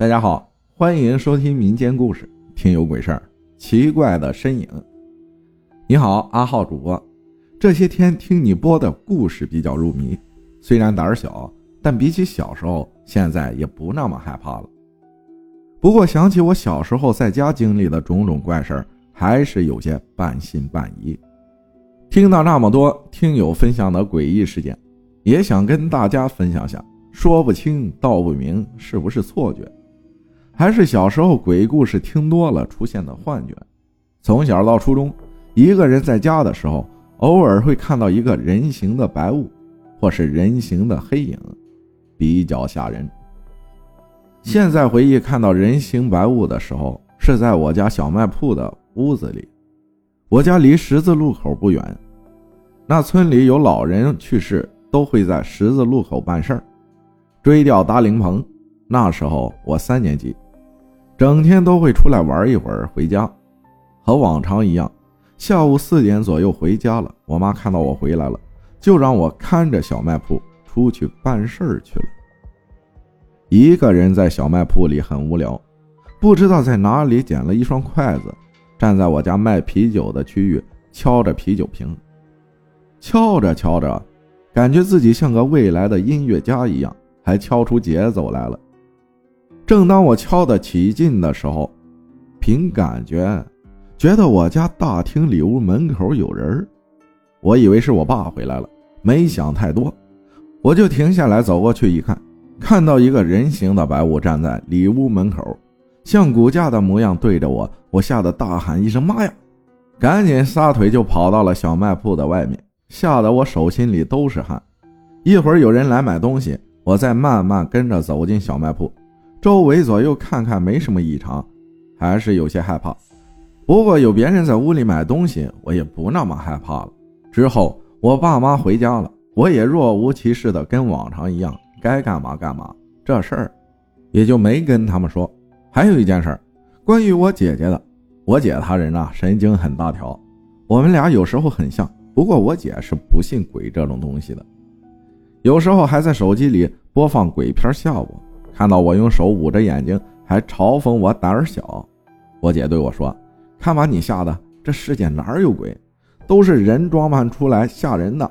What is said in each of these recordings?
大家好，欢迎收听民间故事，听有鬼事儿，奇怪的身影。你好，阿浩主播。这些天听你播的故事比较入迷，虽然胆儿小，但比起小时候，现在也不那么害怕了。不过想起我小时候在家经历的种种怪事儿，还是有些半信半疑。听到那么多听友分享的诡异事件，也想跟大家分享下。说不清道不明，是不是错觉？还是小时候鬼故事听多了出现的幻觉。从小到初中，一个人在家的时候，偶尔会看到一个人形的白雾，或是人形的黑影，比较吓人。现在回忆看到人形白雾的时候，是在我家小卖铺的屋子里。我家离十字路口不远，那村里有老人去世，都会在十字路口办事儿，追吊搭灵棚。那时候我三年级。整天都会出来玩一会儿，回家。和往常一样，下午四点左右回家了。我妈看到我回来了，就让我看着小卖铺出去办事儿去了。一个人在小卖铺里很无聊，不知道在哪里捡了一双筷子，站在我家卖啤酒的区域敲着啤酒瓶，敲着敲着，感觉自己像个未来的音乐家一样，还敲出节奏来了。正当我敲得起劲的时候，凭感觉觉得我家大厅里屋门口有人我以为是我爸回来了，没想太多，我就停下来走过去一看，看到一个人形的白雾站在里屋门口，像骨架的模样对着我，我吓得大喊一声“妈呀”，赶紧撒腿就跑到了小卖铺的外面，吓得我手心里都是汗。一会儿有人来买东西，我再慢慢跟着走进小卖铺。周围左右看看，没什么异常，还是有些害怕。不过有别人在屋里买东西，我也不那么害怕了。之后我爸妈回家了，我也若无其事的跟往常一样，该干嘛干嘛。这事儿也就没跟他们说。还有一件事儿，关于我姐姐的。我姐她人啊，神经很大条，我们俩有时候很像。不过我姐是不信鬼这种东西的，有时候还在手机里播放鬼片吓我。看到我用手捂着眼睛，还嘲讽我胆儿小。我姐对我说：“看把你吓的，这世界哪有鬼，都是人装扮出来吓人的。”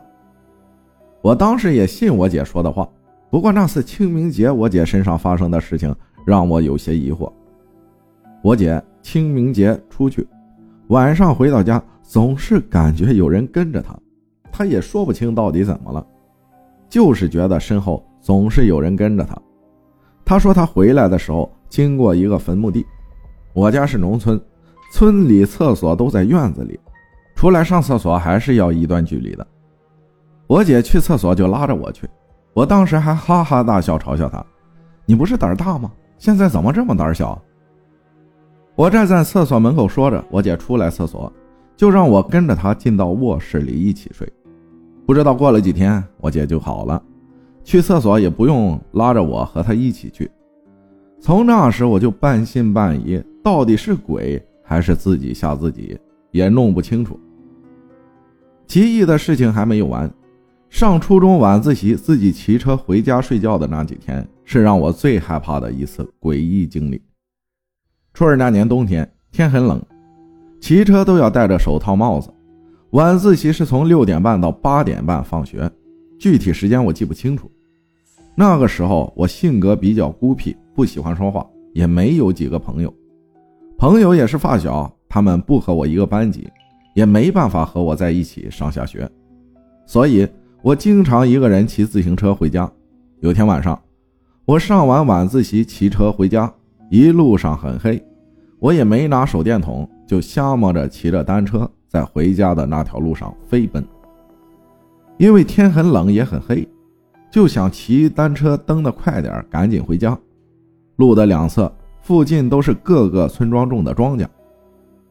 我当时也信我姐说的话。不过那次清明节，我姐身上发生的事情让我有些疑惑。我姐清明节出去，晚上回到家，总是感觉有人跟着她，她也说不清到底怎么了，就是觉得身后总是有人跟着她。他说他回来的时候经过一个坟墓地，我家是农村，村里厕所都在院子里，出来上厕所还是要一段距离的。我姐去厕所就拉着我去，我当时还哈哈大笑嘲笑她：“你不是胆大吗？现在怎么这么胆小？”我站在厕所门口说着，我姐出来厕所，就让我跟着她进到卧室里一起睡。不知道过了几天，我姐就好了。去厕所也不用拉着我和他一起去。从那时我就半信半疑，到底是鬼还是自己吓自己，也弄不清楚。奇异的事情还没有完，上初中晚自习自己骑车回家睡觉的那几天，是让我最害怕的一次诡异经历。初二那年冬天，天很冷，骑车都要戴着手套帽子。晚自习是从六点半到八点半放学，具体时间我记不清楚。那个时候我性格比较孤僻，不喜欢说话，也没有几个朋友，朋友也是发小，他们不和我一个班级，也没办法和我在一起上下学，所以我经常一个人骑自行车回家。有天晚上，我上完晚自习骑车回家，一路上很黑，我也没拿手电筒，就瞎摸着骑着单车在回家的那条路上飞奔。因为天很冷也很黑。就想骑单车蹬得快点，赶紧回家。路的两侧附近都是各个村庄种的庄稼，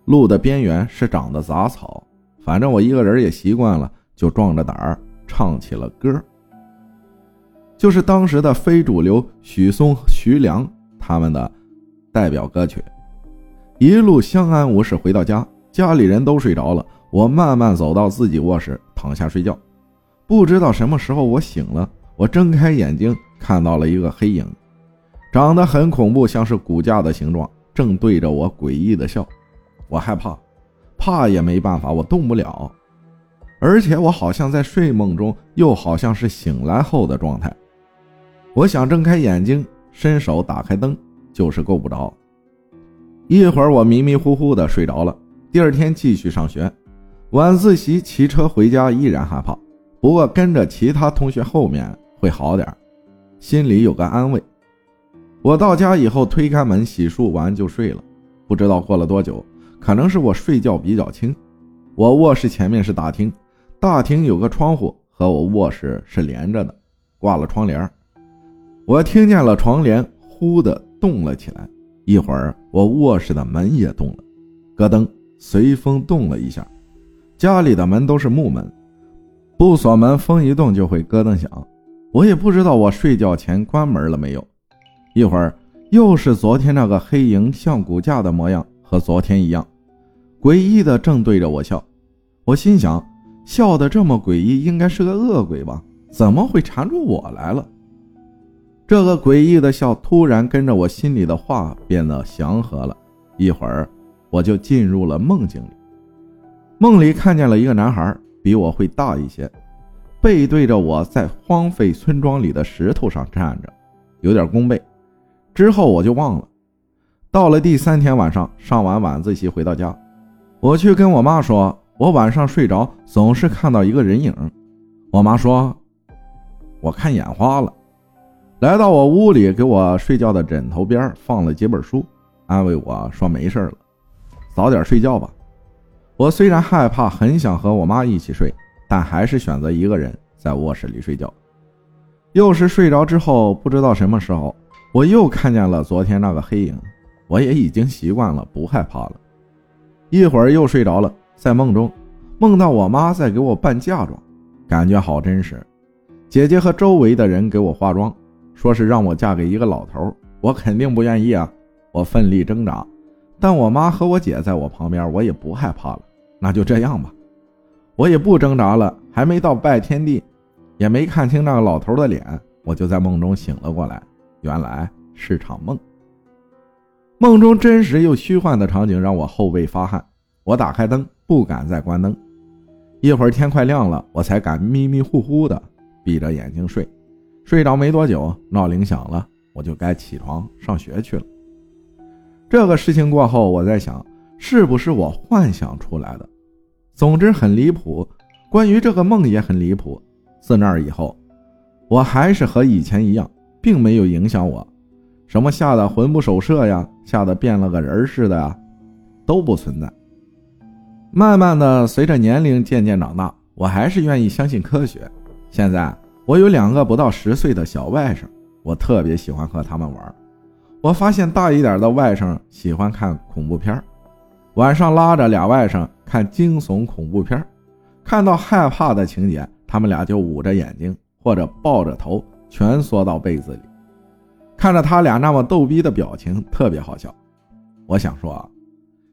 路的边缘是长的杂草。反正我一个人也习惯了，就壮着胆儿唱起了歌，就是当时的非主流许嵩、徐良他们的代表歌曲。一路相安无事回到家，家里人都睡着了，我慢慢走到自己卧室躺下睡觉。不知道什么时候我醒了。我睁开眼睛，看到了一个黑影，长得很恐怖，像是骨架的形状，正对着我诡异的笑。我害怕，怕也没办法，我动不了。而且我好像在睡梦中，又好像是醒来后的状态。我想睁开眼睛，伸手打开灯，就是够不着。一会儿我迷迷糊糊的睡着了。第二天继续上学，晚自习骑车回家依然害怕，不过跟着其他同学后面会好点心里有个安慰。我到家以后推开门，洗漱完就睡了。不知道过了多久，可能是我睡觉比较轻。我卧室前面是大厅，大厅有个窗户和我卧室是连着的，挂了窗帘。我听见了窗帘忽的动了起来，一会儿我卧室的门也动了，咯噔，随风动了一下。家里的门都是木门，不锁门，风一动就会咯噔响。我也不知道我睡觉前关门了没有。一会儿又是昨天那个黑影像骨架的模样，和昨天一样，诡异的正对着我笑。我心想，笑得这么诡异，应该是个恶鬼吧？怎么会缠住我来了？这个诡异的笑突然跟着我心里的话变得祥和了。一会儿我就进入了梦境里，梦里看见了一个男孩，比我会大一些，背对着我在荒废村庄里的石头上站着，有点弓背。之后我就忘了。到了第三天晚上，上完晚自习回到家，我去跟我妈说，我晚上睡着总是看到一个人影。我妈说，我看眼花了。来到我屋里，给我睡觉的枕头边放了几本书，安慰我说没事了，早点睡觉吧。我虽然害怕，很想和我妈一起睡，但还是选择一个人在卧室里睡觉。又是睡着之后，不知道什么时候。我又看见了昨天那个黑影，我也已经习惯了，不害怕了。一会儿又睡着了，在梦中梦到我妈在给我办嫁妆，感觉好真实。姐姐和周围的人给我化妆，说是让我嫁给一个老头，我肯定不愿意啊。我奋力挣扎，但我妈和我姐在我旁边，我也不害怕了。那就这样吧，我也不挣扎了。还没到拜天地，也没看清那个老头的脸，我就在梦中醒了过来。原来是场梦，梦中真实又虚幻的场景让我后背发汗。我打开灯，不敢再关灯。一会儿天快亮了，我才敢迷迷糊糊的闭着眼睛睡。睡着没多久，闹铃响了，我就该起床上学去了。这个事情过后，我在想，是不是我幻想出来的？总之很离谱。关于这个梦也很离谱。自那以后，我还是和以前一样。并没有影响我，什么吓得魂不守舍呀，吓得变了个人似的呀，都不存在。慢慢的，随着年龄渐渐长大，我还是愿意相信科学。现在我有两个不到十岁的小外甥，我特别喜欢和他们玩。我发现大一点的外甥喜欢看恐怖片晚上拉着俩外甥看惊悚恐怖片看到害怕的情节，他们俩就捂着眼睛或者抱着头。蜷缩到被子里，看着他俩那么逗逼的表情，特别好笑。我想说啊，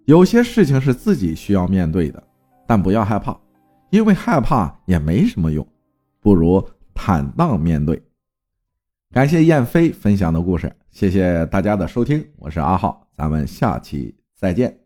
有些事情是自己需要面对的，但不要害怕，因为害怕也没什么用，不如坦荡面对。感谢燕飞分享的故事，谢谢大家的收听，我是阿浩，咱们下期再见。